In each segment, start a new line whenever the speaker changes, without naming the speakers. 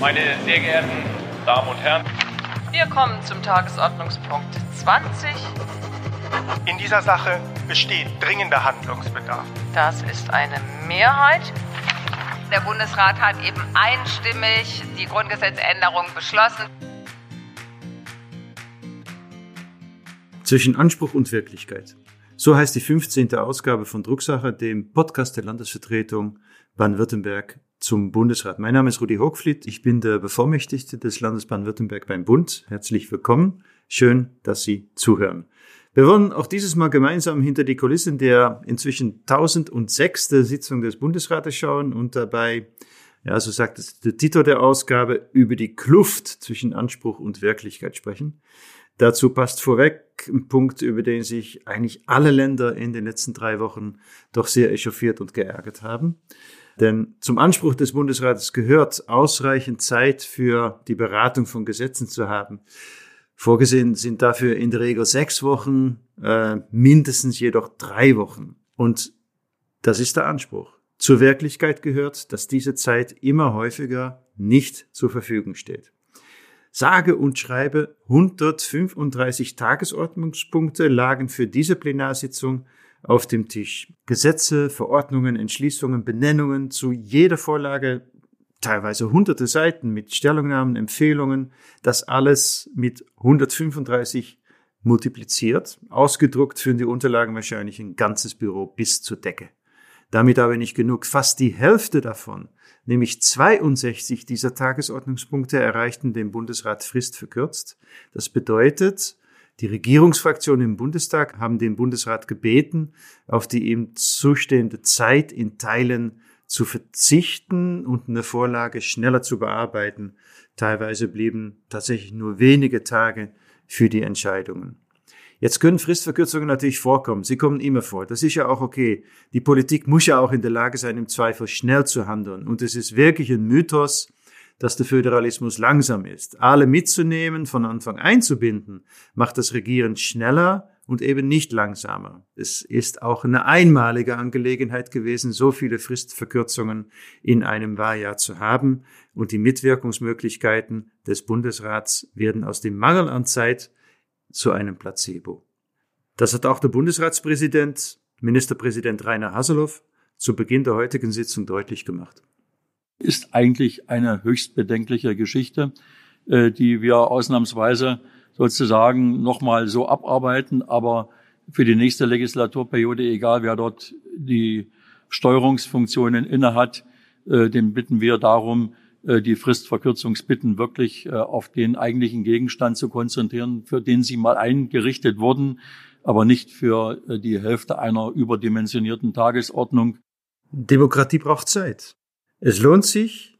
Meine sehr geehrten Damen und Herren,
wir kommen zum Tagesordnungspunkt 20.
In dieser Sache besteht dringender Handlungsbedarf.
Das ist eine Mehrheit.
Der Bundesrat hat eben einstimmig die Grundgesetzänderung beschlossen.
Zwischen Anspruch und Wirklichkeit. So heißt die 15. Ausgabe von Drucksache, dem Podcast der Landesvertretung Baden-Württemberg zum Bundesrat. Mein Name ist Rudi Hochfliet. Ich bin der Bevollmächtigte des Landes Baden-Württemberg beim Bund. Herzlich willkommen. Schön, dass Sie zuhören. Wir wollen auch dieses Mal gemeinsam hinter die Kulissen der inzwischen 1006. Sitzung des Bundesrates schauen und dabei, ja, so sagt es der Titel der Ausgabe, über die Kluft zwischen Anspruch und Wirklichkeit sprechen. Dazu passt vorweg ein Punkt, über den sich eigentlich alle Länder in den letzten drei Wochen doch sehr echauffiert und geärgert haben. Denn zum Anspruch des Bundesrates gehört, ausreichend Zeit für die Beratung von Gesetzen zu haben. Vorgesehen sind dafür in der Regel sechs Wochen, äh, mindestens jedoch drei Wochen. Und das ist der Anspruch. Zur Wirklichkeit gehört, dass diese Zeit immer häufiger nicht zur Verfügung steht sage und schreibe 135 Tagesordnungspunkte lagen für diese Plenarsitzung auf dem Tisch. Gesetze, Verordnungen, Entschließungen, Benennungen zu jeder Vorlage, teilweise hunderte Seiten mit Stellungnahmen, Empfehlungen, das alles mit 135 multipliziert. Ausgedruckt führen die Unterlagen wahrscheinlich ein ganzes Büro bis zur Decke. Damit aber nicht genug. Fast die Hälfte davon nämlich 62 dieser Tagesordnungspunkte erreichten den Bundesrat fristverkürzt. Das bedeutet, die Regierungsfraktionen im Bundestag haben den Bundesrat gebeten, auf die ihm zustehende Zeit in Teilen zu verzichten und eine Vorlage schneller zu bearbeiten. Teilweise blieben tatsächlich nur wenige Tage für die Entscheidungen. Jetzt können Fristverkürzungen natürlich vorkommen. Sie kommen immer vor. Das ist ja auch okay. Die Politik muss ja auch in der Lage sein, im Zweifel schnell zu handeln. Und es ist wirklich ein Mythos, dass der Föderalismus langsam ist. Alle mitzunehmen, von Anfang einzubinden, macht das Regieren schneller und eben nicht langsamer. Es ist auch eine einmalige Angelegenheit gewesen, so viele Fristverkürzungen in einem Wahljahr zu haben. Und die Mitwirkungsmöglichkeiten des Bundesrats werden aus dem Mangel an Zeit zu einem Placebo. Das hat auch der Bundesratspräsident, Ministerpräsident Rainer Haseloff, zu Beginn der heutigen Sitzung deutlich gemacht.
Ist eigentlich eine höchst bedenkliche Geschichte, äh, die wir ausnahmsweise sozusagen nochmal so abarbeiten, aber für die nächste Legislaturperiode, egal wer dort die Steuerungsfunktionen innehat, äh, dem bitten wir darum, äh, die Fristverkürzungsbitten wirklich auf den eigentlichen Gegenstand zu konzentrieren, für den sie mal eingerichtet wurden, aber nicht für die Hälfte einer überdimensionierten Tagesordnung.
Demokratie braucht Zeit. Es lohnt sich,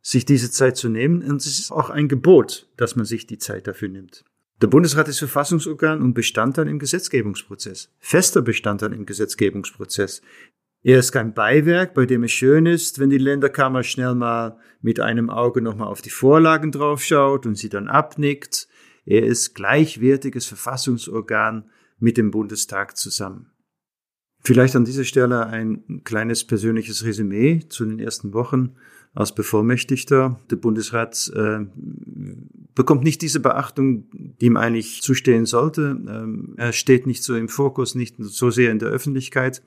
sich diese Zeit zu nehmen und es ist auch ein Gebot, dass man sich die Zeit dafür nimmt. Der Bundesrat ist Verfassungsorgan und Bestandteil im Gesetzgebungsprozess. Fester Bestandteil im Gesetzgebungsprozess. Er ist kein Beiwerk, bei dem es schön ist, wenn die Länderkammer schnell mal mit einem Auge nochmal auf die Vorlagen draufschaut und sie dann abnickt. Er ist gleichwertiges Verfassungsorgan mit dem Bundestag zusammen. Vielleicht an dieser Stelle ein kleines persönliches Resümee zu den ersten Wochen als Bevollmächtigter. Der Bundesrat äh, bekommt nicht diese Beachtung, die ihm eigentlich zustehen sollte. Ähm, er steht nicht so im Fokus, nicht so sehr in der Öffentlichkeit.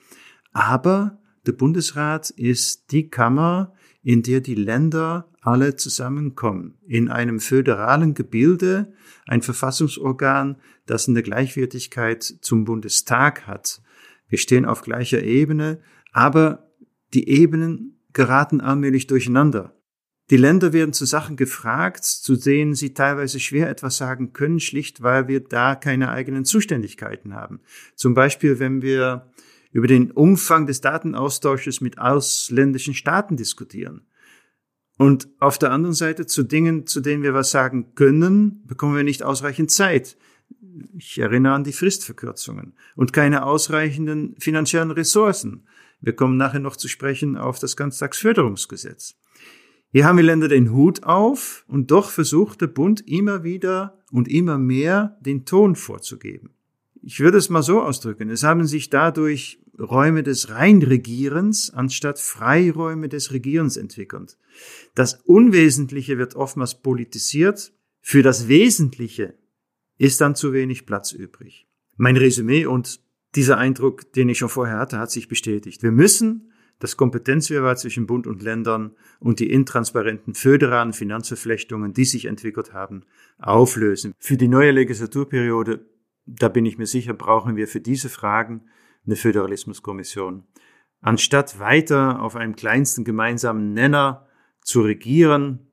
Aber der Bundesrat ist die Kammer, in der die Länder alle zusammenkommen. In einem föderalen Gebilde, ein Verfassungsorgan, das eine Gleichwertigkeit zum Bundestag hat. Wir stehen auf gleicher Ebene, aber die Ebenen geraten allmählich durcheinander. Die Länder werden zu Sachen gefragt, zu denen sie teilweise schwer etwas sagen können, schlicht weil wir da keine eigenen Zuständigkeiten haben. Zum Beispiel, wenn wir über den Umfang des Datenaustausches mit ausländischen Staaten diskutieren. Und auf der anderen Seite zu Dingen, zu denen wir was sagen können, bekommen wir nicht ausreichend Zeit. Ich erinnere an die Fristverkürzungen und keine ausreichenden finanziellen Ressourcen. Wir kommen nachher noch zu sprechen auf das Ganztagsförderungsgesetz. Hier haben die Länder den Hut auf und doch versucht der Bund immer wieder und immer mehr den Ton vorzugeben. Ich würde es mal so ausdrücken. Es haben sich dadurch Räume des Reinregierens anstatt Freiräume des Regierens entwickeln. Das Unwesentliche wird oftmals politisiert. Für das Wesentliche ist dann zu wenig Platz übrig. Mein Resümee und dieser Eindruck, den ich schon vorher hatte, hat sich bestätigt. Wir müssen das Kompetenzwirrwarr zwischen Bund und Ländern und die intransparenten föderalen Finanzverflechtungen, die sich entwickelt haben, auflösen. Für die neue Legislaturperiode, da bin ich mir sicher, brauchen wir für diese Fragen eine Föderalismuskommission. Anstatt weiter auf einem kleinsten gemeinsamen Nenner zu regieren,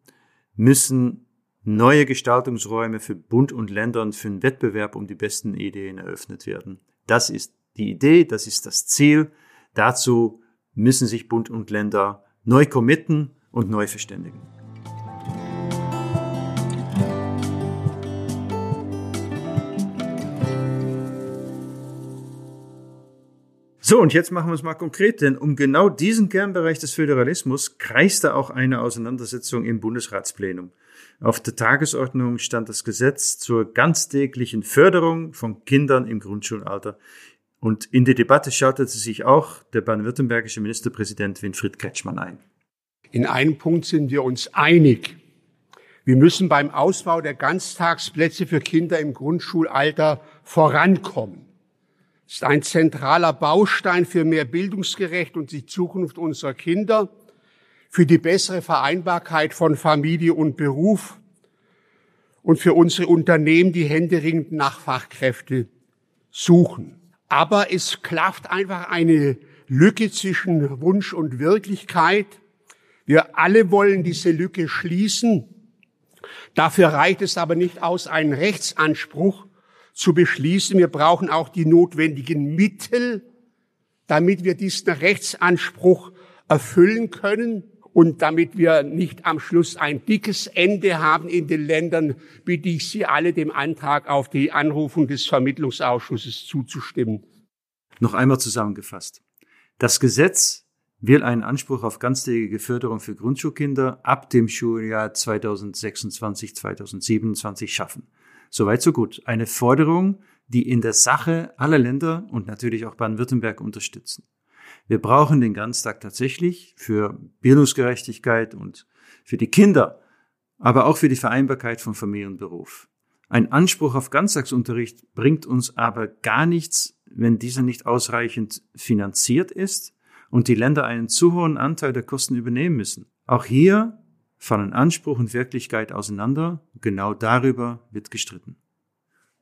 müssen neue Gestaltungsräume für Bund und Ländern für einen Wettbewerb um die besten Ideen eröffnet werden. Das ist die Idee, das ist das Ziel. Dazu müssen sich Bund und Länder neu committen und neu verständigen. So, und jetzt machen wir es mal konkret, denn um genau diesen Kernbereich des Föderalismus kreiste auch eine Auseinandersetzung im Bundesratsplenum. Auf der Tagesordnung stand das Gesetz zur ganztäglichen Förderung von Kindern im Grundschulalter. Und in die Debatte schaltete sich auch der baden-württembergische Ministerpräsident Winfried Kretschmann ein.
In einem Punkt sind wir uns einig. Wir müssen beim Ausbau der Ganztagsplätze für Kinder im Grundschulalter vorankommen. Das ist ein zentraler Baustein für mehr Bildungsgerecht und die Zukunft unserer Kinder, für die bessere Vereinbarkeit von Familie und Beruf und für unsere Unternehmen, die händeringend nach Fachkräfte suchen. Aber es klafft einfach eine Lücke zwischen Wunsch und Wirklichkeit. Wir alle wollen diese Lücke schließen. Dafür reicht es aber nicht aus, einen Rechtsanspruch zu beschließen. Wir brauchen auch die notwendigen Mittel, damit wir diesen Rechtsanspruch erfüllen können. Und damit wir nicht am Schluss ein dickes Ende haben in den Ländern, bitte ich Sie alle, dem Antrag auf die Anrufung des Vermittlungsausschusses zuzustimmen.
Noch einmal zusammengefasst. Das Gesetz will einen Anspruch auf ganztägige Förderung für Grundschulkinder ab dem Schuljahr 2026-2027 schaffen. Soweit so gut. Eine Forderung, die in der Sache alle Länder und natürlich auch Baden-Württemberg unterstützen. Wir brauchen den Ganztag tatsächlich für Bildungsgerechtigkeit und für die Kinder, aber auch für die Vereinbarkeit von Familie und Beruf. Ein Anspruch auf Ganztagsunterricht bringt uns aber gar nichts, wenn dieser nicht ausreichend finanziert ist und die Länder einen zu hohen Anteil der Kosten übernehmen müssen. Auch hier fallen Anspruch und Wirklichkeit auseinander. Genau darüber wird gestritten.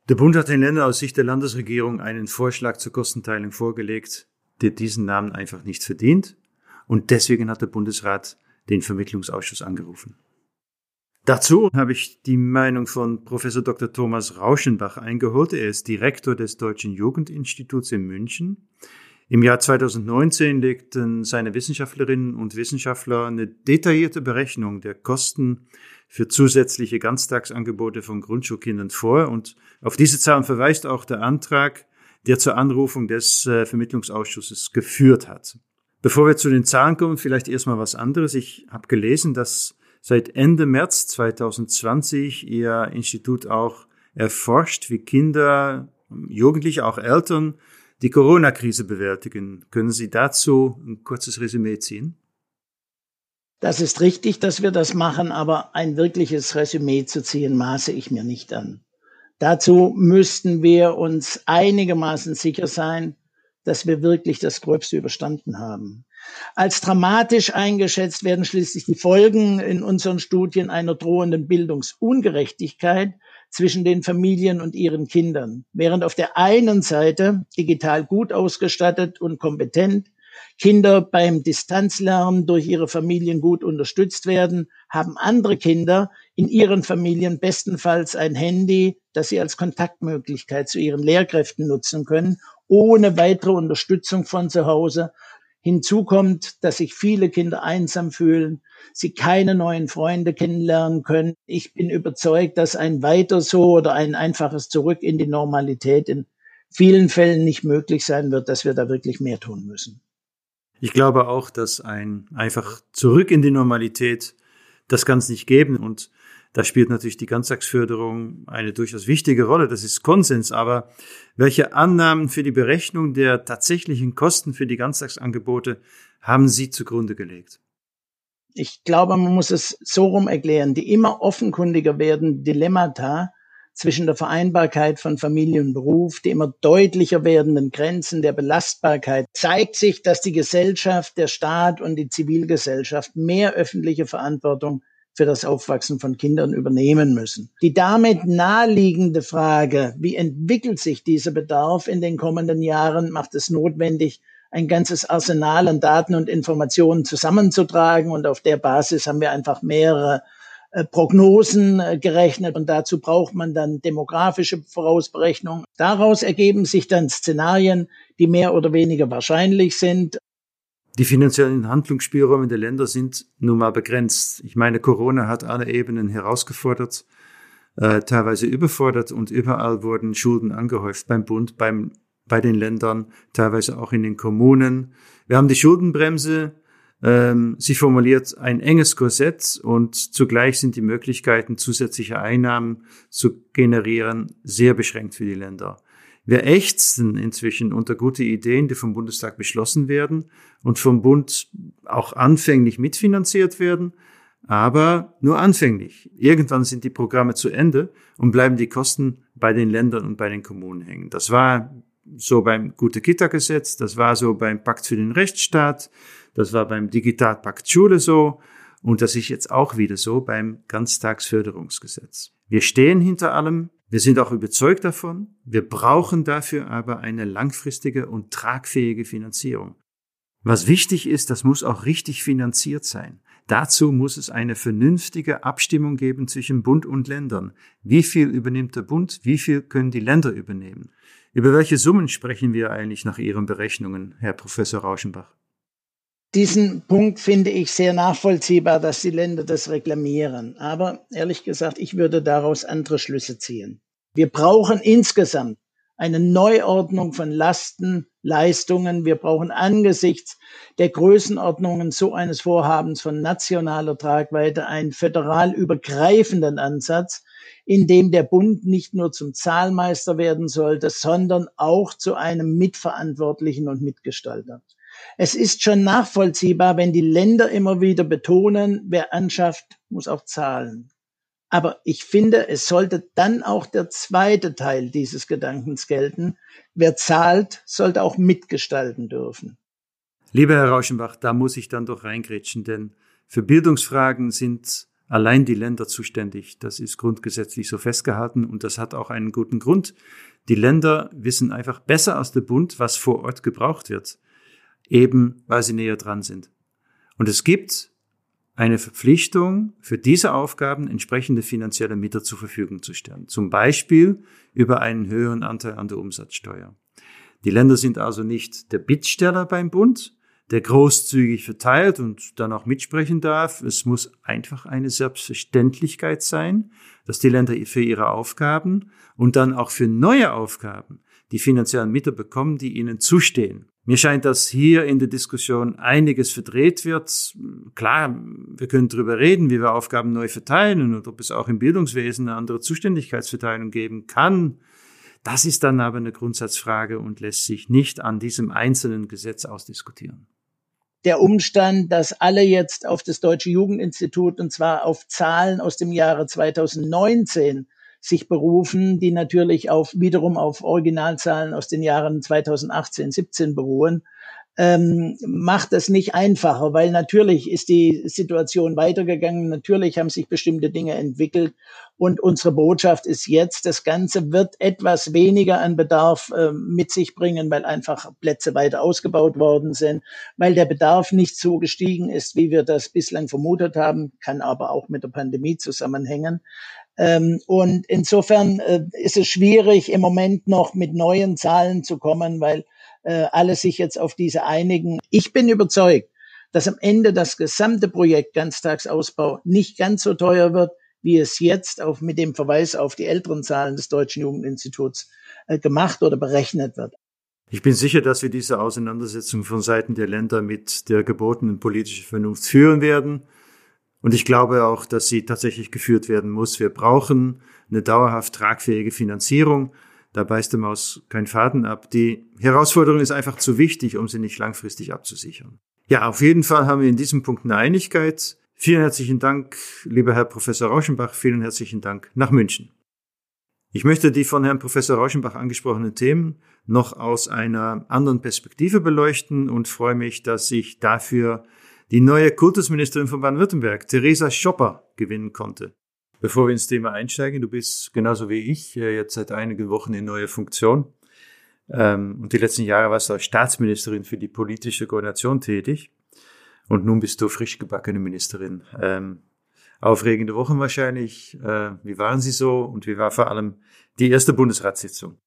Der Bund hat den Ländern aus Sicht der Landesregierung einen Vorschlag zur Kostenteilung vorgelegt, der diesen Namen einfach nicht verdient. Und deswegen hat der Bundesrat den Vermittlungsausschuss angerufen. Dazu habe ich die Meinung von Professor Dr. Thomas Rauschenbach eingeholt. Er ist Direktor des Deutschen Jugendinstituts in München. Im Jahr 2019 legten seine Wissenschaftlerinnen und Wissenschaftler eine detaillierte Berechnung der Kosten für zusätzliche Ganztagsangebote von Grundschulkindern vor und auf diese Zahlen verweist auch der Antrag, der zur Anrufung des äh, Vermittlungsausschusses geführt hat. Bevor wir zu den Zahlen kommen, vielleicht erstmal was anderes. Ich habe gelesen, dass seit Ende März 2020 Ihr Institut auch erforscht, wie Kinder, Jugendliche, auch Eltern die Corona-Krise bewältigen. Können Sie dazu ein kurzes Resümee ziehen?
Das ist richtig, dass wir das machen, aber ein wirkliches Resümee zu ziehen, maße ich mir nicht an. Dazu müssten wir uns einigermaßen sicher sein, dass wir wirklich das Gröbste überstanden haben. Als dramatisch eingeschätzt werden schließlich die Folgen in unseren Studien einer drohenden Bildungsungerechtigkeit zwischen den Familien und ihren Kindern. Während auf der einen Seite digital gut ausgestattet und kompetent Kinder beim Distanzlernen durch ihre Familien gut unterstützt werden, haben andere Kinder in ihren Familien bestenfalls ein Handy, das sie als Kontaktmöglichkeit zu ihren Lehrkräften nutzen können, ohne weitere Unterstützung von zu Hause Hinzu kommt, dass sich viele Kinder einsam fühlen, sie keine neuen Freunde kennenlernen können. Ich bin überzeugt, dass ein weiter so oder ein einfaches Zurück in die Normalität in vielen Fällen nicht möglich sein wird, dass wir da wirklich mehr tun müssen.
Ich glaube auch, dass ein einfach Zurück in die Normalität das es nicht geben und Da spielt natürlich die Ganztagsförderung eine durchaus wichtige Rolle. Das ist Konsens. Aber welche Annahmen für die Berechnung der tatsächlichen Kosten für die Ganztagsangebote haben Sie zugrunde gelegt?
Ich glaube, man muss es so rum erklären. Die immer offenkundiger werden Dilemmata zwischen der Vereinbarkeit von Familie und Beruf, die immer deutlicher werdenden Grenzen der Belastbarkeit, zeigt sich, dass die Gesellschaft, der Staat und die Zivilgesellschaft mehr öffentliche Verantwortung für das Aufwachsen von Kindern übernehmen müssen. Die damit naheliegende Frage, wie entwickelt sich dieser Bedarf in den kommenden Jahren, macht es notwendig, ein ganzes Arsenal an Daten und Informationen zusammenzutragen. Und auf der Basis haben wir einfach mehrere äh, Prognosen äh, gerechnet und dazu braucht man dann demografische Vorausberechnungen. Daraus ergeben sich dann Szenarien, die mehr oder weniger wahrscheinlich sind.
Die finanziellen Handlungsspielräume der Länder sind nun mal begrenzt. Ich meine, Corona hat alle Ebenen herausgefordert, äh, teilweise überfordert und überall wurden Schulden angehäuft beim Bund, beim, bei den Ländern, teilweise auch in den Kommunen. Wir haben die Schuldenbremse. Ähm, sie formuliert ein enges Korsett und zugleich sind die Möglichkeiten zusätzlicher Einnahmen zu generieren sehr beschränkt für die Länder. Wir ächzen inzwischen unter gute Ideen, die vom Bundestag beschlossen werden und vom Bund auch anfänglich mitfinanziert werden, aber nur anfänglich. Irgendwann sind die Programme zu Ende und bleiben die Kosten bei den Ländern und bei den Kommunen hängen. Das war so beim Gute-Kita-Gesetz, das war so beim Pakt für den Rechtsstaat, das war beim Digitalpakt Schule so und das ist jetzt auch wieder so beim Ganztagsförderungsgesetz. Wir stehen hinter allem, wir sind auch überzeugt davon. Wir brauchen dafür aber eine langfristige und tragfähige Finanzierung. Was wichtig ist, das muss auch richtig finanziert sein. Dazu muss es eine vernünftige Abstimmung geben zwischen Bund und Ländern. Wie viel übernimmt der Bund? Wie viel können die Länder übernehmen? Über welche Summen sprechen wir eigentlich nach Ihren Berechnungen, Herr Professor Rauschenbach?
Diesen Punkt finde ich sehr nachvollziehbar, dass die Länder das reklamieren. Aber ehrlich gesagt, ich würde daraus andere Schlüsse ziehen. Wir brauchen insgesamt eine Neuordnung von Lasten, Leistungen. Wir brauchen angesichts der Größenordnungen so eines Vorhabens von nationaler Tragweite einen föderal übergreifenden Ansatz, in dem der Bund nicht nur zum Zahlmeister werden sollte, sondern auch zu einem Mitverantwortlichen und Mitgestalter. Es ist schon nachvollziehbar, wenn die Länder immer wieder betonen, wer anschafft, muss auch zahlen. Aber ich finde, es sollte dann auch der zweite Teil dieses Gedankens gelten. Wer zahlt, sollte auch mitgestalten dürfen.
Lieber Herr Rauschenbach, da muss ich dann doch reingrätschen, denn für Bildungsfragen sind allein die Länder zuständig. Das ist grundgesetzlich so festgehalten und das hat auch einen guten Grund. Die Länder wissen einfach besser als der Bund, was vor Ort gebraucht wird eben weil sie näher dran sind. Und es gibt eine Verpflichtung, für diese Aufgaben entsprechende finanzielle Mittel zur Verfügung zu stellen. Zum Beispiel über einen höheren Anteil an der Umsatzsteuer. Die Länder sind also nicht der Bittsteller beim Bund, der großzügig verteilt und dann auch mitsprechen darf. Es muss einfach eine Selbstverständlichkeit sein, dass die Länder für ihre Aufgaben und dann auch für neue Aufgaben die finanziellen Mittel bekommen, die ihnen zustehen. Mir scheint, dass hier in der Diskussion einiges verdreht wird. Klar, wir können darüber reden, wie wir Aufgaben neu verteilen und ob es auch im Bildungswesen eine andere Zuständigkeitsverteilung geben kann. Das ist dann aber eine Grundsatzfrage und lässt sich nicht an diesem einzelnen Gesetz ausdiskutieren.
Der Umstand, dass alle jetzt auf das Deutsche Jugendinstitut und zwar auf Zahlen aus dem Jahre 2019 sich berufen, die natürlich auf wiederum auf Originalzahlen aus den Jahren 2018, 17 beruhen, ähm, macht es nicht einfacher, weil natürlich ist die Situation weitergegangen, natürlich haben sich bestimmte Dinge entwickelt und unsere Botschaft ist jetzt, das Ganze wird etwas weniger an Bedarf äh, mit sich bringen, weil einfach Plätze weiter ausgebaut worden sind, weil der Bedarf nicht so gestiegen ist, wie wir das bislang vermutet haben, kann aber auch mit der Pandemie zusammenhängen. Ähm, und insofern äh, ist es schwierig, im Moment noch mit neuen Zahlen zu kommen, weil äh, alle sich jetzt auf diese einigen. Ich bin überzeugt, dass am Ende das gesamte Projekt Ganztagsausbau nicht ganz so teuer wird, wie es jetzt auf, mit dem Verweis auf die älteren Zahlen des Deutschen Jugendinstituts äh, gemacht oder berechnet wird.
Ich bin sicher, dass wir diese Auseinandersetzung von Seiten der Länder mit der gebotenen politischen Vernunft führen werden. Und ich glaube auch, dass sie tatsächlich geführt werden muss. Wir brauchen eine dauerhaft tragfähige Finanzierung. Da beißt die Maus kein Faden ab. Die Herausforderung ist einfach zu wichtig, um sie nicht langfristig abzusichern. Ja, auf jeden Fall haben wir in diesem Punkt eine Einigkeit. Vielen herzlichen Dank, lieber Herr Professor Rauschenbach. Vielen herzlichen Dank nach München. Ich möchte die von Herrn Professor Rauschenbach angesprochenen Themen noch aus einer anderen Perspektive beleuchten und freue mich, dass ich dafür die neue Kultusministerin von Baden-Württemberg, Theresa Schopper, gewinnen konnte. Bevor wir ins Thema einsteigen, du bist genauso wie ich äh, jetzt seit einigen Wochen in neuer Funktion. Ähm, und die letzten Jahre warst du als Staatsministerin für die politische Koordination tätig. Und nun bist du frisch gebackene Ministerin. Ähm, aufregende Wochen wahrscheinlich. Äh, wie waren sie so und wie war vor allem die erste Bundesratssitzung?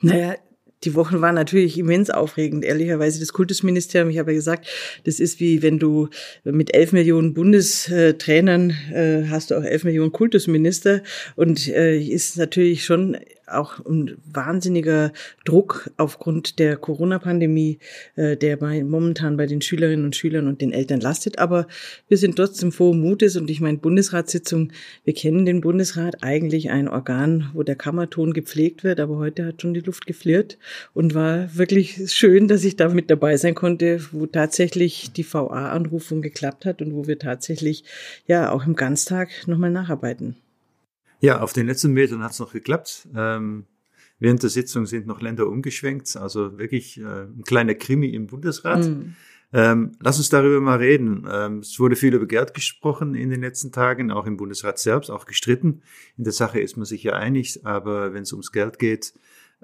Naja, die Wochen waren natürlich immens aufregend. Ehrlicherweise das Kultusministerium, ich habe ja gesagt, das ist wie wenn du mit elf Millionen Bundestrainern äh, hast du auch elf Millionen Kultusminister und äh, ist natürlich schon auch ein wahnsinniger Druck aufgrund der Corona-Pandemie, äh, der bei, momentan bei den Schülerinnen und Schülern und den Eltern lastet. Aber wir sind trotzdem frohen Mutes und ich meine, Bundesratssitzung, wir kennen den Bundesrat, eigentlich ein Organ, wo der Kammerton gepflegt wird, aber heute hat schon die Luft geflirrt und war wirklich schön, dass ich da mit dabei sein konnte, wo tatsächlich die VA-Anrufung geklappt hat und wo wir tatsächlich ja auch im Ganztag nochmal nacharbeiten.
Ja, auf den letzten Metern hat es noch geklappt. Ähm, während der Sitzung sind noch Länder umgeschwenkt, also wirklich äh, ein kleiner Krimi im Bundesrat. Mhm. Ähm, lass uns darüber mal reden. Ähm, es wurde viel über Geld gesprochen in den letzten Tagen, auch im Bundesrat selbst, auch gestritten. In der Sache ist man sich ja einig, aber wenn es ums Geld geht,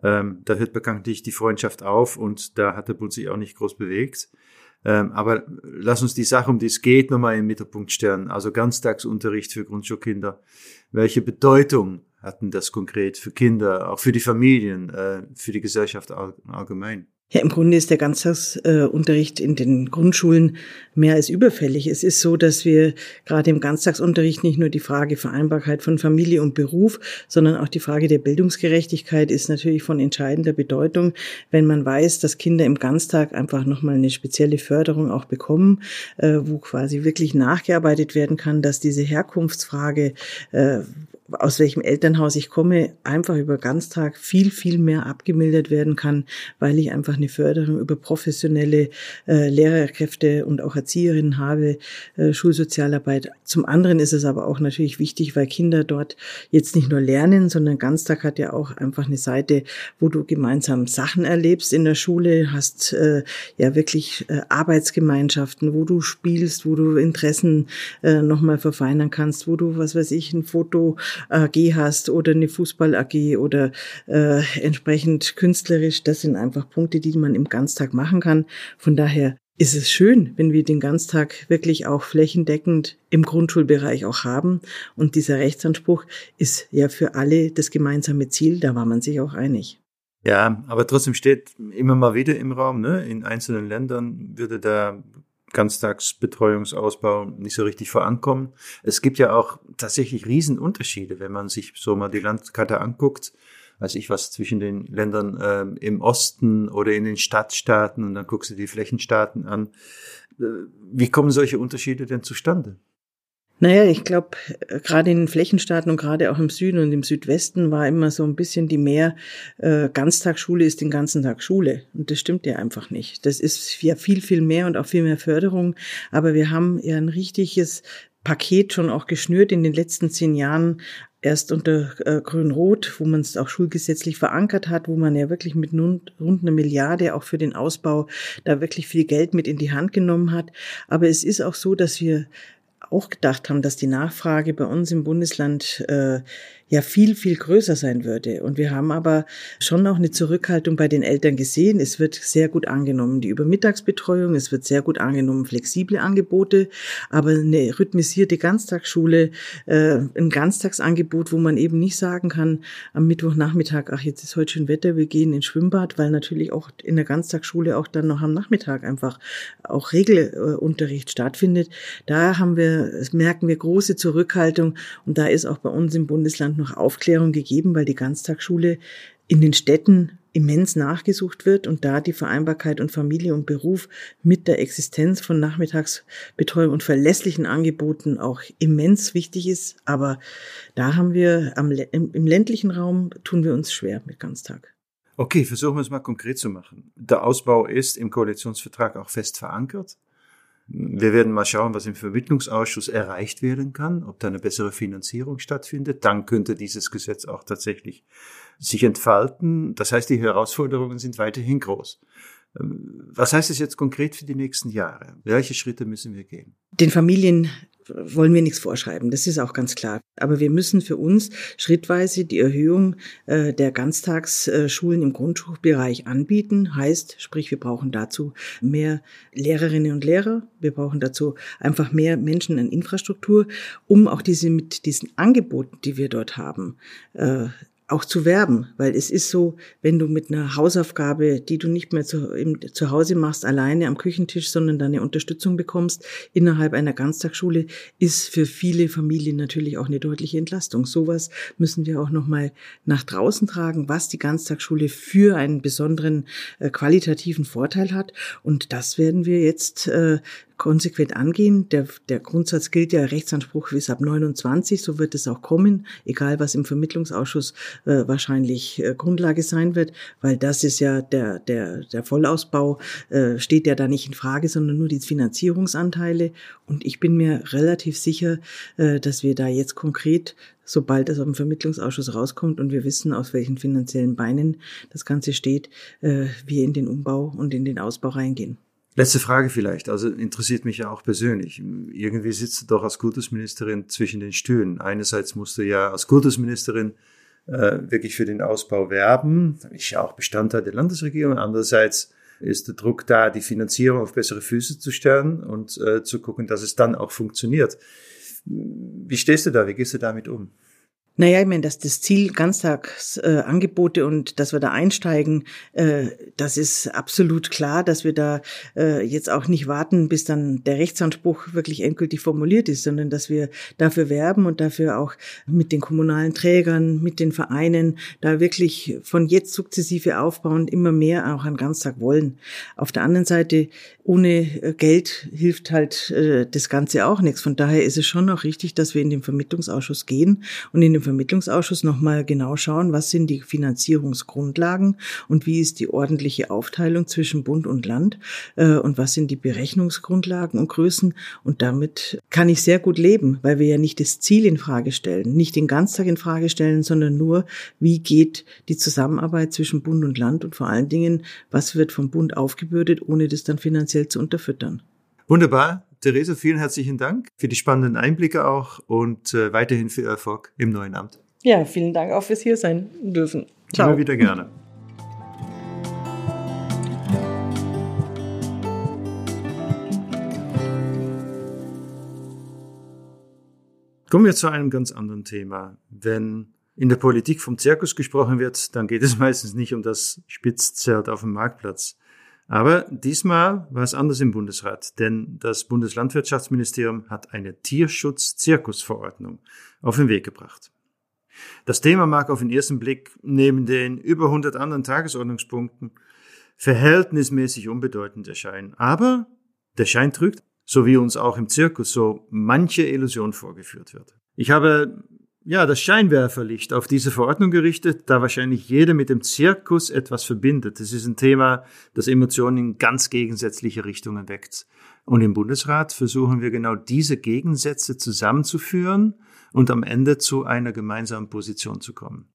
ähm, da hört bekanntlich die Freundschaft auf und da hat der Bund sich auch nicht groß bewegt. Ähm, aber lass uns die Sache, um die es geht, nochmal in den Mittelpunkt stellen. Also Ganztagsunterricht für Grundschulkinder. Welche Bedeutung hatten das konkret für Kinder, auch für die Familien, äh, für die Gesellschaft allgemein?
Ja, im Grunde ist der Ganztagsunterricht in den Grundschulen mehr als überfällig. Es ist so, dass wir gerade im Ganztagsunterricht nicht nur die Frage Vereinbarkeit von Familie und Beruf, sondern auch die Frage der Bildungsgerechtigkeit ist natürlich von entscheidender Bedeutung, wenn man weiß, dass Kinder im Ganztag einfach nochmal eine spezielle Förderung auch bekommen, äh, wo quasi wirklich nachgearbeitet werden kann, dass diese Herkunftsfrage äh, aus welchem Elternhaus ich komme, einfach über Ganztag viel, viel mehr abgemildert werden kann, weil ich einfach eine Förderung über professionelle äh, Lehrerkräfte und auch Erzieherinnen habe, äh, Schulsozialarbeit. Zum anderen ist es aber auch natürlich wichtig, weil Kinder dort jetzt nicht nur lernen, sondern Ganztag hat ja auch einfach eine Seite, wo du gemeinsam Sachen erlebst in der Schule, hast äh, ja wirklich äh, Arbeitsgemeinschaften, wo du spielst, wo du Interessen äh, nochmal verfeinern kannst, wo du, was weiß ich, ein Foto AG hast oder eine Fußball AG oder äh, entsprechend künstlerisch. Das sind einfach Punkte, die man im Ganztag machen kann. Von daher ist es schön, wenn wir den Ganztag wirklich auch flächendeckend im Grundschulbereich auch haben. Und dieser Rechtsanspruch ist ja für alle das gemeinsame Ziel. Da war man sich auch einig.
Ja, aber trotzdem steht immer mal wieder im Raum, ne? in einzelnen Ländern würde der Ganztagsbetreuungsausbau nicht so richtig vorankommen. Es gibt ja auch tatsächlich Riesenunterschiede, wenn man sich so mal die Landkarte anguckt. Weiß ich was zwischen den Ländern äh, im Osten oder in den Stadtstaaten und dann guckst du die Flächenstaaten an. Äh, wie kommen solche Unterschiede denn zustande?
Naja, ich glaube, äh, gerade in den Flächenstaaten und gerade auch im Süden und im Südwesten war immer so ein bisschen die mehr, äh, Ganztagsschule ist den ganzen Tag Schule. Und das stimmt ja einfach nicht. Das ist ja viel, viel mehr und auch viel mehr Förderung. Aber wir haben ja ein richtiges Paket schon auch geschnürt in den letzten zehn Jahren erst unter äh, Grün-Rot, wo man es auch schulgesetzlich verankert hat, wo man ja wirklich mit rund, rund eine Milliarde auch für den Ausbau da wirklich viel Geld mit in die Hand genommen hat. Aber es ist auch so, dass wir auch gedacht haben, dass die Nachfrage bei uns im Bundesland äh, ja viel, viel größer sein würde. Und wir haben aber schon auch eine Zurückhaltung bei den Eltern gesehen. Es wird sehr gut angenommen, die Übermittagsbetreuung, es wird sehr gut angenommen, flexible Angebote, aber eine rhythmisierte Ganztagsschule, äh, ein Ganztagsangebot, wo man eben nicht sagen kann, am Mittwochnachmittag, ach, jetzt ist heute schön Wetter, wir gehen ins Schwimmbad, weil natürlich auch in der Ganztagsschule auch dann noch am Nachmittag einfach auch Regelunterricht stattfindet. Da haben wir, merken wir große Zurückhaltung und da ist auch bei uns im Bundesland noch Aufklärung gegeben, weil die Ganztagsschule in den Städten immens nachgesucht wird und da die Vereinbarkeit und Familie und Beruf mit der Existenz von Nachmittagsbetreuung und verlässlichen Angeboten auch immens wichtig ist. Aber da haben wir am, im ländlichen Raum tun wir uns schwer mit Ganztag.
Okay, versuchen wir es mal konkret zu machen. Der Ausbau ist im Koalitionsvertrag auch fest verankert. Wir werden mal schauen, was im Vermittlungsausschuss erreicht werden kann, ob da eine bessere Finanzierung stattfindet. Dann könnte dieses Gesetz auch tatsächlich sich entfalten. Das heißt, die Herausforderungen sind weiterhin groß. Was heißt es jetzt konkret für die nächsten Jahre? Welche Schritte müssen wir gehen?
Den Familien wollen wir nichts vorschreiben, das ist auch ganz klar. Aber wir müssen für uns schrittweise die Erhöhung äh, der Ganztagsschulen im Grundschulbereich anbieten. Heißt, sprich, wir brauchen dazu mehr Lehrerinnen und Lehrer, wir brauchen dazu einfach mehr Menschen in Infrastruktur, um auch diese mit diesen Angeboten, die wir dort haben, äh, auch zu werben, weil es ist so, wenn du mit einer Hausaufgabe, die du nicht mehr zu, im, zu Hause machst, alleine am Küchentisch, sondern deine Unterstützung bekommst innerhalb einer Ganztagsschule, ist für viele Familien natürlich auch eine deutliche Entlastung. Sowas müssen wir auch nochmal nach draußen tragen, was die Ganztagsschule für einen besonderen äh, qualitativen Vorteil hat. Und das werden wir jetzt äh, konsequent angehen. Der, der Grundsatz gilt ja, Rechtsanspruch bis ab 29, so wird es auch kommen, egal was im Vermittlungsausschuss äh, wahrscheinlich äh, Grundlage sein wird, weil das ist ja der, der, der Vollausbau äh, steht ja da nicht in Frage, sondern nur die Finanzierungsanteile. Und ich bin mir relativ sicher, äh, dass wir da jetzt konkret sobald es auf dem Vermittlungsausschuss rauskommt und wir wissen, aus welchen finanziellen Beinen das Ganze steht, äh, wir in den Umbau und in den Ausbau reingehen.
Letzte Frage vielleicht, also interessiert mich ja auch persönlich. Irgendwie sitzt du doch als Kultusministerin zwischen den Stühlen. Einerseits musst du ja als Kultusministerin äh, wirklich für den Ausbau werben, ist ja auch Bestandteil der Landesregierung. Andererseits ist der Druck da, die Finanzierung auf bessere Füße zu stellen und äh, zu gucken, dass es dann auch funktioniert. Wie stehst du da? Wie gehst du damit um?
Naja, ich meine, dass das Ziel Ganztagsangebote äh, und dass wir da einsteigen, äh, das ist absolut klar, dass wir da äh, jetzt auch nicht warten, bis dann der Rechtsanspruch wirklich endgültig formuliert ist, sondern dass wir dafür werben und dafür auch mit den kommunalen Trägern, mit den Vereinen da wirklich von jetzt sukzessive aufbauen, immer mehr auch an Ganztag wollen. Auf der anderen Seite, ohne äh, Geld hilft halt äh, das Ganze auch nichts. Von daher ist es schon auch richtig, dass wir in den Vermittlungsausschuss gehen und in den im Vermittlungsausschuss nochmal genau schauen, was sind die Finanzierungsgrundlagen und wie ist die ordentliche Aufteilung zwischen Bund und Land äh, und was sind die Berechnungsgrundlagen und Größen. Und damit kann ich sehr gut leben, weil wir ja nicht das Ziel in Frage stellen, nicht den Ganztag in Frage stellen, sondern nur, wie geht die Zusammenarbeit zwischen Bund und Land und vor allen Dingen, was wird vom Bund aufgebürdet, ohne das dann finanziell zu unterfüttern.
Wunderbar. Therese, vielen herzlichen Dank für die spannenden Einblicke auch und äh, weiterhin viel Erfolg im neuen Amt.
Ja, vielen Dank auch fürs hier sein dürfen.
Ciao. Immer wieder gerne. Kommen wir zu einem ganz anderen Thema. Wenn in der Politik vom Zirkus gesprochen wird, dann geht es meistens nicht um das Spitzzelt auf dem Marktplatz, aber diesmal war es anders im Bundesrat, denn das Bundeslandwirtschaftsministerium hat eine Tierschutz-Zirkusverordnung auf den Weg gebracht. Das Thema mag auf den ersten Blick neben den über 100 anderen Tagesordnungspunkten verhältnismäßig unbedeutend erscheinen. Aber der Schein trügt, so wie uns auch im Zirkus so manche Illusion vorgeführt wird. Ich habe ja, das Scheinwerferlicht auf diese Verordnung gerichtet, da wahrscheinlich jeder mit dem Zirkus etwas verbindet. Es ist ein Thema, das Emotionen in ganz gegensätzliche Richtungen weckt. Und im Bundesrat versuchen wir genau diese Gegensätze zusammenzuführen und am Ende zu einer gemeinsamen Position zu kommen.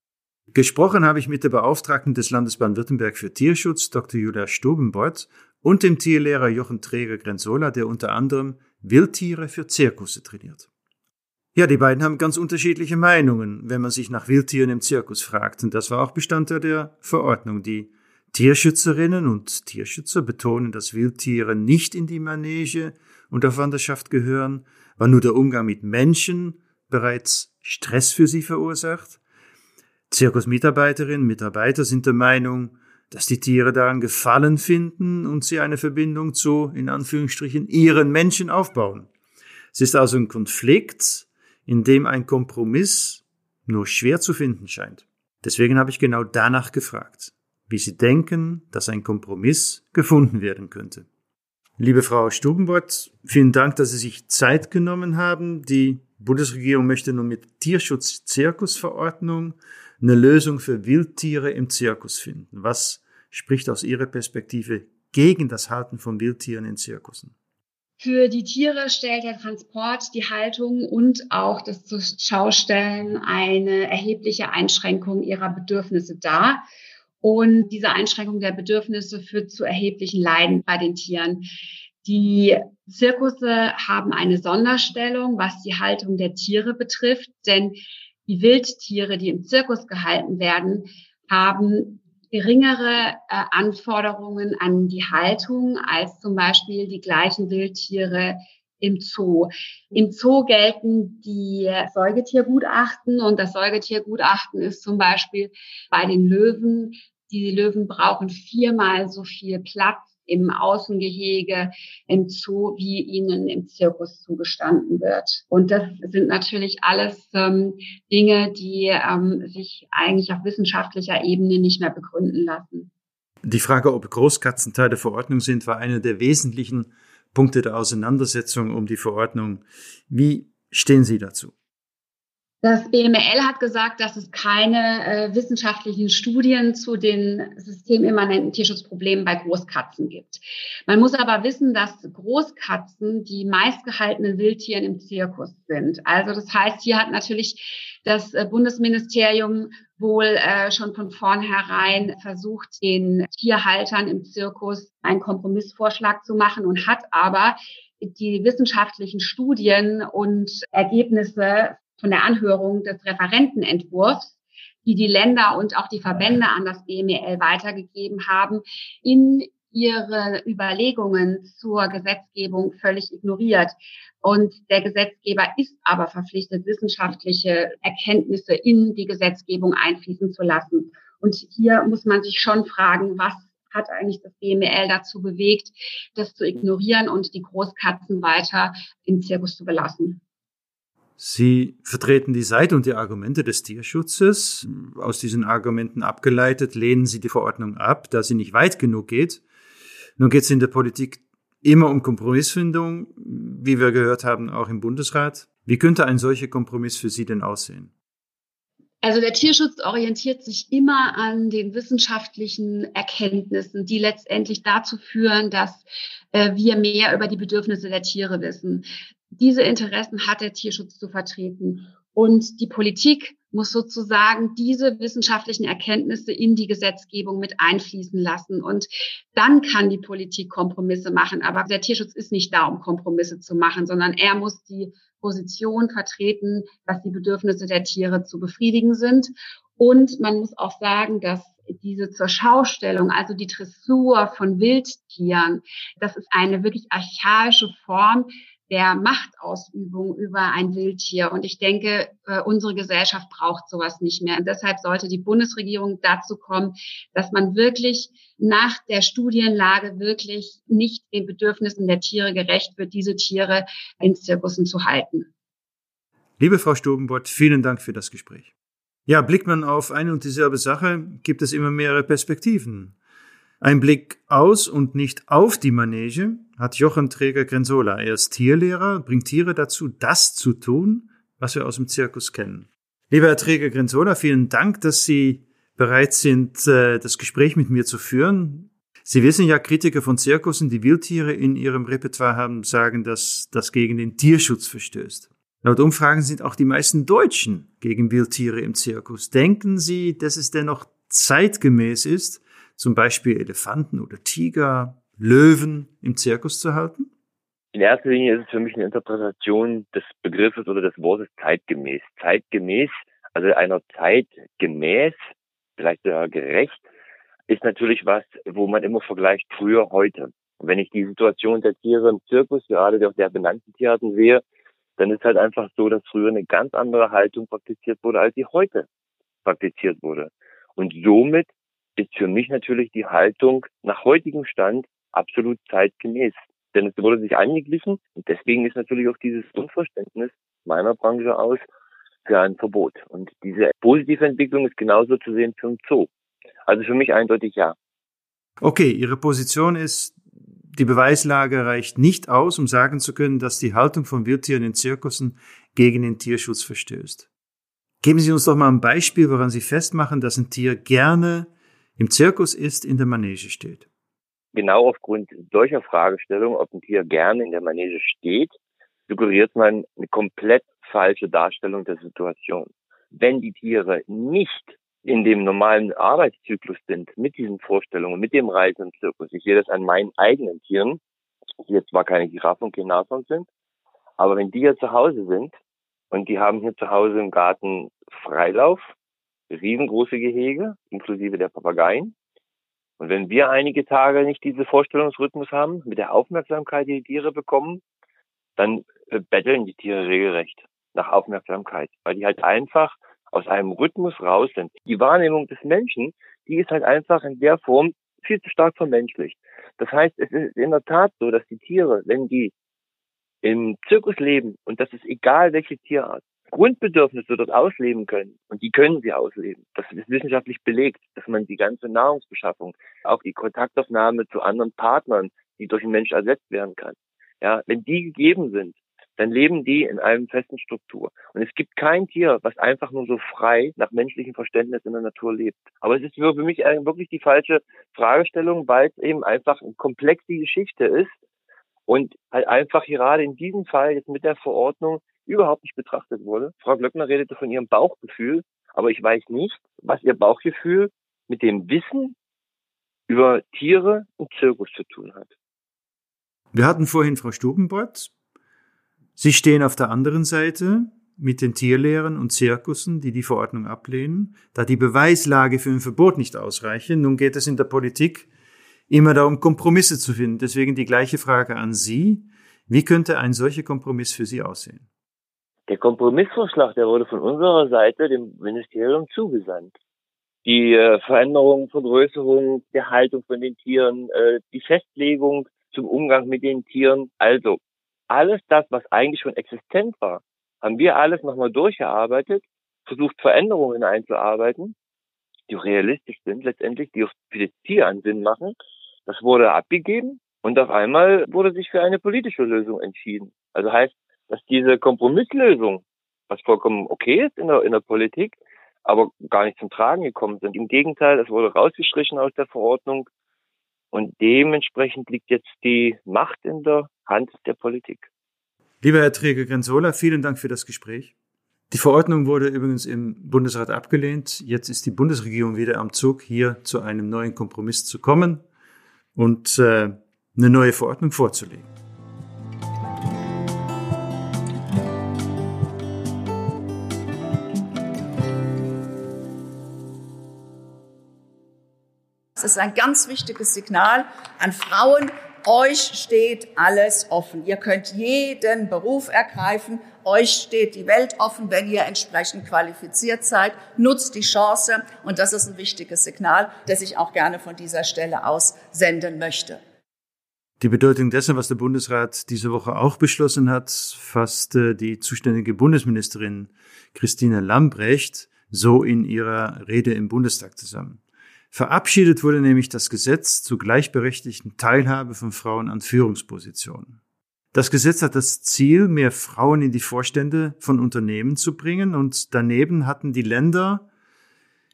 Gesprochen habe ich mit der Beauftragten des Landes Baden-Württemberg für Tierschutz, Dr. Julia Stubenbott, und dem Tierlehrer Jochen Träger-Grenzola, der unter anderem Wildtiere für Zirkusse trainiert. Ja, die beiden haben ganz unterschiedliche Meinungen, wenn man sich nach Wildtieren im Zirkus fragt. Und das war auch Bestandteil der Verordnung. Die Tierschützerinnen und Tierschützer betonen, dass Wildtiere nicht in die Manege und auf Wanderschaft gehören, weil nur der Umgang mit Menschen bereits Stress für sie verursacht. Zirkusmitarbeiterinnen und Mitarbeiter sind der Meinung, dass die Tiere daran Gefallen finden und sie eine Verbindung zu, in Anführungsstrichen, ihren Menschen aufbauen. Es ist also ein Konflikt, in dem ein Kompromiss nur schwer zu finden scheint. Deswegen habe ich genau danach gefragt. wie Sie denken, dass ein Kompromiss gefunden werden könnte. Liebe Frau Stubenbott, vielen Dank, dass Sie sich Zeit genommen haben. Die Bundesregierung möchte nun mit Tierschutz-Zirkusverordnung eine Lösung für Wildtiere im Zirkus finden. Was spricht aus Ihrer Perspektive gegen das Halten von Wildtieren in Zirkussen?
Für die Tiere stellt der Transport, die Haltung und auch das Schaustellen eine erhebliche Einschränkung ihrer Bedürfnisse dar. Und diese Einschränkung der Bedürfnisse führt zu erheblichen Leiden bei den Tieren. Die Zirkusse haben eine Sonderstellung, was die Haltung der Tiere betrifft, denn die Wildtiere, die im Zirkus gehalten werden, haben geringere äh, Anforderungen an die Haltung als zum Beispiel die gleichen Wildtiere im Zoo. Im Zoo gelten die Säugetiergutachten und das Säugetiergutachten ist zum Beispiel bei den Löwen. Die Löwen brauchen viermal so viel Platz im Außengehege, im Zoo, wie ihnen im Zirkus zugestanden wird. Und das sind natürlich alles ähm, Dinge, die ähm, sich eigentlich auf wissenschaftlicher Ebene nicht mehr begründen lassen.
Die Frage, ob Großkatzen Teil der Verordnung sind, war einer der wesentlichen Punkte der Auseinandersetzung um die Verordnung. Wie stehen Sie dazu?
Das BML hat gesagt, dass es keine äh, wissenschaftlichen Studien zu den systemimmanenten Tierschutzproblemen bei Großkatzen gibt. Man muss aber wissen, dass Großkatzen die meistgehaltenen Wildtieren im Zirkus sind. Also das heißt, hier hat natürlich das äh, Bundesministerium wohl äh, schon von vornherein versucht, den Tierhaltern im Zirkus einen Kompromissvorschlag zu machen und hat aber die wissenschaftlichen Studien und Ergebnisse von der Anhörung des Referentenentwurfs, die die Länder und auch die Verbände an das BMEL weitergegeben haben, in ihre Überlegungen zur Gesetzgebung völlig ignoriert. Und der Gesetzgeber ist aber verpflichtet, wissenschaftliche Erkenntnisse in die Gesetzgebung einfließen zu lassen. Und hier muss man sich schon fragen, was hat eigentlich das BML dazu bewegt, das zu ignorieren und die Großkatzen weiter im Zirkus zu belassen.
Sie vertreten die Seite und die Argumente des Tierschutzes. Aus diesen Argumenten abgeleitet lehnen Sie die Verordnung ab, da sie nicht weit genug geht. Nun geht es in der Politik immer um Kompromissfindung, wie wir gehört haben, auch im Bundesrat. Wie könnte ein solcher Kompromiss für Sie denn aussehen?
Also der Tierschutz orientiert sich immer an den wissenschaftlichen Erkenntnissen, die letztendlich dazu führen, dass äh, wir mehr über die Bedürfnisse der Tiere wissen. Diese Interessen hat der Tierschutz zu vertreten. Und die Politik muss sozusagen diese wissenschaftlichen Erkenntnisse in die Gesetzgebung mit einfließen lassen. Und dann kann die Politik Kompromisse machen. Aber der Tierschutz ist nicht da, um Kompromisse zu machen, sondern er muss die Position vertreten, dass die Bedürfnisse der Tiere zu befriedigen sind. Und man muss auch sagen, dass diese zur Schaustellung, also die Dressur von Wildtieren, das ist eine wirklich archaische Form, der Machtausübung über ein Wildtier. Und ich denke, äh, unsere Gesellschaft braucht sowas nicht mehr. Und deshalb sollte die Bundesregierung dazu kommen, dass man wirklich nach der Studienlage wirklich nicht den Bedürfnissen der Tiere gerecht wird, diese Tiere in Zirkussen zu halten.
Liebe Frau Stubenbott, vielen Dank für das Gespräch. Ja, blickt man auf eine und dieselbe Sache, gibt es immer mehrere Perspektiven. Ein Blick aus und nicht auf die Manege hat Jochen Träger-Grenzola. Er ist Tierlehrer, bringt Tiere dazu, das zu tun, was wir aus dem Zirkus kennen. Lieber Herr Träger-Grenzola, vielen Dank, dass Sie bereit sind, äh, das Gespräch mit mir zu führen. Sie wissen ja, Kritiker von Zirkussen, die Wildtiere in ihrem Repertoire haben, sagen, dass das gegen den Tierschutz verstößt. Laut Umfragen sind auch die meisten Deutschen gegen Wildtiere im Zirkus. Denken Sie, dass es dennoch zeitgemäß ist, zum Beispiel Elefanten oder Tiger, Löwen im Zirkus zu halten?
In erster Linie ist es für mich eine Interpretation des Begriffes oder des Wortes zeitgemäß. Zeitgemäß, also einer Zeit gemäß, vielleicht sogar gerecht, ist natürlich was, wo man immer vergleicht früher, heute. Und wenn ich die Situation der Tiere im Zirkus, gerade der, der benannten Tierarten sehe, dann ist halt einfach so, dass früher eine ganz andere Haltung praktiziert wurde, als sie heute praktiziert wurde. Und somit ist für mich natürlich die Haltung nach heutigem Stand absolut zeitgemäß. Denn es wurde sich angeglichen und deswegen ist natürlich auch dieses Unverständnis meiner Branche aus für ein Verbot. Und diese positive Entwicklung ist genauso zu sehen für ein Zoo. Also für mich eindeutig ja.
Okay, Ihre Position ist, die Beweislage reicht nicht aus, um sagen zu können, dass die Haltung von Wildtieren in Zirkussen gegen den Tierschutz verstößt. Geben Sie uns doch mal ein Beispiel, woran Sie festmachen, dass ein Tier gerne im Zirkus ist, in der Manege steht.
Genau aufgrund solcher Fragestellungen, ob ein Tier gerne in der Manege steht, suggeriert man eine komplett falsche Darstellung der Situation. Wenn die Tiere nicht in dem normalen Arbeitszyklus sind, mit diesen Vorstellungen, mit dem Reisen im Zirkus, ich sehe das an meinen eigenen Tieren, die jetzt zwar keine Giraffen und kein Nashorn sind, aber wenn die ja zu Hause sind und die haben hier zu Hause im Garten Freilauf, riesengroße Gehege, inklusive der Papageien, und wenn wir einige Tage nicht diese Vorstellungsrhythmus haben, mit der Aufmerksamkeit, die die Tiere bekommen, dann äh, betteln die Tiere regelrecht nach Aufmerksamkeit, weil die halt einfach aus einem Rhythmus raus sind. Die Wahrnehmung des Menschen, die ist halt einfach in der Form viel zu stark vermenschlicht. Das heißt, es ist in der Tat so, dass die Tiere, wenn die im Zirkus leben, und das ist egal welche Tierart, Grundbedürfnisse dort ausleben können, und die können sie ausleben. Das ist wissenschaftlich belegt, dass man die ganze Nahrungsbeschaffung, auch die Kontaktaufnahme zu anderen Partnern, die durch den Mensch ersetzt werden kann. Ja, wenn die gegeben sind, dann leben die in einem festen Struktur. Und es gibt kein Tier, was einfach nur so frei nach menschlichem Verständnis in der Natur lebt. Aber es ist für mich wirklich die falsche Fragestellung, weil es eben einfach eine komplexe Geschichte ist und halt einfach gerade in diesem Fall jetzt mit der Verordnung überhaupt nicht betrachtet wurde. Frau Glöckner redete von ihrem Bauchgefühl, aber ich weiß nicht, was ihr Bauchgefühl mit dem Wissen über Tiere und Zirkus zu tun hat.
Wir hatten vorhin Frau Stubenbott. Sie stehen auf der anderen Seite mit den Tierlehren und Zirkussen, die die Verordnung ablehnen, da die Beweislage für ein Verbot nicht ausreiche. Nun geht es in der Politik immer darum, Kompromisse zu finden. Deswegen die gleiche Frage an Sie. Wie könnte ein solcher Kompromiss für Sie aussehen?
Der Kompromissvorschlag, der wurde von unserer Seite dem Ministerium zugesandt. Die äh, Veränderung, Vergrößerung der Haltung von den Tieren, äh, die Festlegung zum Umgang mit den Tieren. Also alles das, was eigentlich schon existent war, haben wir alles nochmal durchgearbeitet, versucht Veränderungen einzuarbeiten, die realistisch sind letztendlich, die auch für das Tier einen Sinn machen. Das wurde abgegeben und auf einmal wurde sich für eine politische Lösung entschieden. Also heißt, dass diese Kompromisslösung, was vollkommen okay ist in der, in der Politik, aber gar nicht zum Tragen gekommen sind. Im Gegenteil, es wurde rausgestrichen aus der Verordnung und dementsprechend liegt jetzt die Macht in der Hand der Politik.
Lieber Herr Träger Grenzola, vielen Dank für das Gespräch. Die Verordnung wurde übrigens im Bundesrat abgelehnt. Jetzt ist die Bundesregierung wieder am Zug, hier zu einem neuen Kompromiss zu kommen und äh, eine neue Verordnung vorzulegen.
Das ist ein ganz wichtiges Signal an Frauen. Euch steht alles offen. Ihr könnt jeden Beruf ergreifen. Euch steht die Welt offen, wenn ihr entsprechend qualifiziert seid. Nutzt die Chance. Und das ist ein wichtiges Signal, das ich auch gerne von dieser Stelle aus senden möchte.
Die Bedeutung dessen, was der Bundesrat diese Woche auch beschlossen hat, fasste die zuständige Bundesministerin Christine Lambrecht so in ihrer Rede im Bundestag zusammen. Verabschiedet wurde nämlich das Gesetz zur gleichberechtigten Teilhabe von Frauen an Führungspositionen. Das Gesetz hat das Ziel, mehr Frauen in die Vorstände von Unternehmen zu bringen und daneben hatten die Länder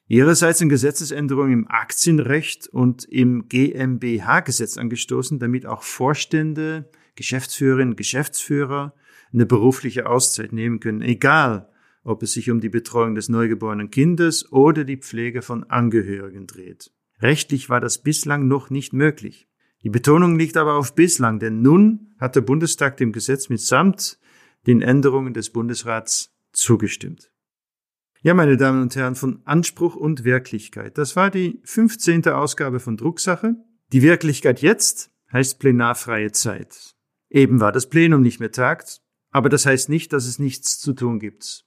ihrerseits eine Gesetzesänderung im Aktienrecht und im GmbH-Gesetz angestoßen, damit auch Vorstände, Geschäftsführerinnen, Geschäftsführer eine berufliche Auszeit nehmen können, egal ob es sich um die Betreuung des neugeborenen Kindes oder die Pflege von Angehörigen dreht. Rechtlich war das bislang noch nicht möglich. Die Betonung liegt aber auf bislang, denn nun hat der Bundestag dem Gesetz mitsamt den Änderungen des Bundesrats zugestimmt. Ja, meine Damen und Herren, von Anspruch und Wirklichkeit. Das war die 15. Ausgabe von Drucksache. Die Wirklichkeit jetzt heißt plenarfreie Zeit. Eben war das Plenum nicht mehr tagt, aber das heißt nicht, dass es nichts zu tun gibt.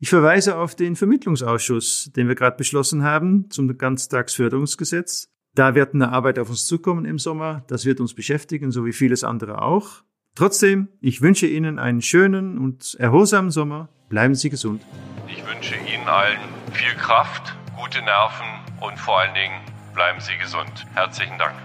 Ich verweise auf den Vermittlungsausschuss, den wir gerade beschlossen haben zum Ganztagsförderungsgesetz. Da wird eine Arbeit auf uns zukommen im Sommer. Das wird uns beschäftigen, so wie vieles andere auch. Trotzdem, ich wünsche Ihnen einen schönen und erholsamen Sommer. Bleiben Sie gesund.
Ich wünsche Ihnen allen viel Kraft, gute Nerven und vor allen Dingen bleiben Sie gesund. Herzlichen Dank.